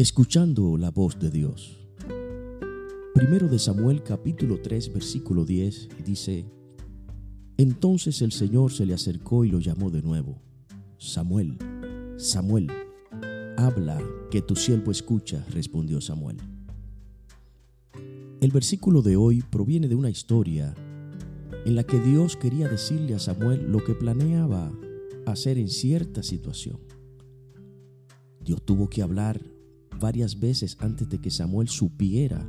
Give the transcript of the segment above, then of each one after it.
Escuchando la voz de Dios. Primero de Samuel capítulo 3 versículo 10 dice, Entonces el Señor se le acercó y lo llamó de nuevo, Samuel, Samuel, habla, que tu siervo escucha, respondió Samuel. El versículo de hoy proviene de una historia en la que Dios quería decirle a Samuel lo que planeaba hacer en cierta situación. Dios tuvo que hablar varias veces antes de que Samuel supiera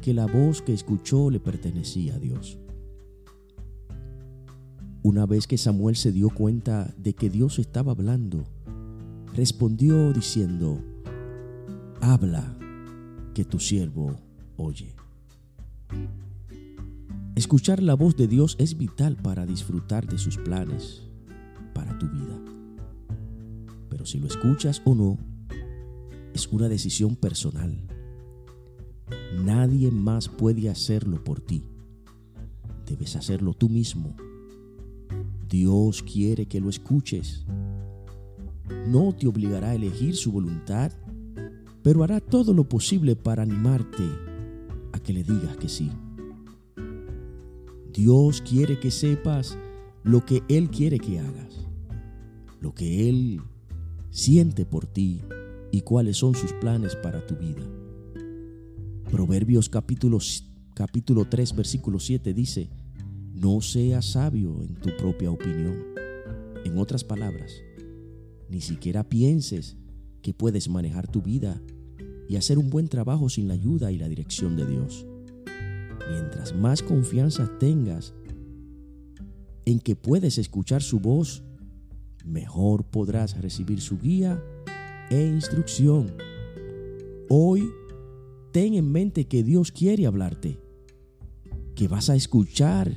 que la voz que escuchó le pertenecía a Dios. Una vez que Samuel se dio cuenta de que Dios estaba hablando, respondió diciendo, habla, que tu siervo oye. Escuchar la voz de Dios es vital para disfrutar de sus planes para tu vida. Pero si lo escuchas o no, es una decisión personal. Nadie más puede hacerlo por ti. Debes hacerlo tú mismo. Dios quiere que lo escuches. No te obligará a elegir su voluntad, pero hará todo lo posible para animarte a que le digas que sí. Dios quiere que sepas lo que Él quiere que hagas, lo que Él siente por ti y cuáles son sus planes para tu vida. Proverbios capítulo, capítulo 3, versículo 7 dice, no seas sabio en tu propia opinión. En otras palabras, ni siquiera pienses que puedes manejar tu vida y hacer un buen trabajo sin la ayuda y la dirección de Dios. Mientras más confianza tengas en que puedes escuchar su voz, mejor podrás recibir su guía e instrucción. Hoy, ten en mente que Dios quiere hablarte, que vas a escuchar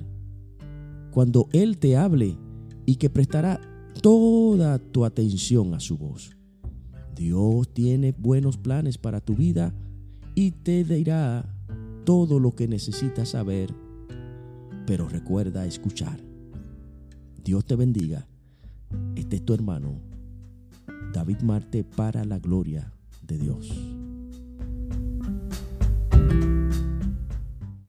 cuando Él te hable y que prestará toda tu atención a su voz. Dios tiene buenos planes para tu vida y te dirá todo lo que necesitas saber, pero recuerda escuchar. Dios te bendiga. Este es tu hermano, David Marte, para la gloria de Dios.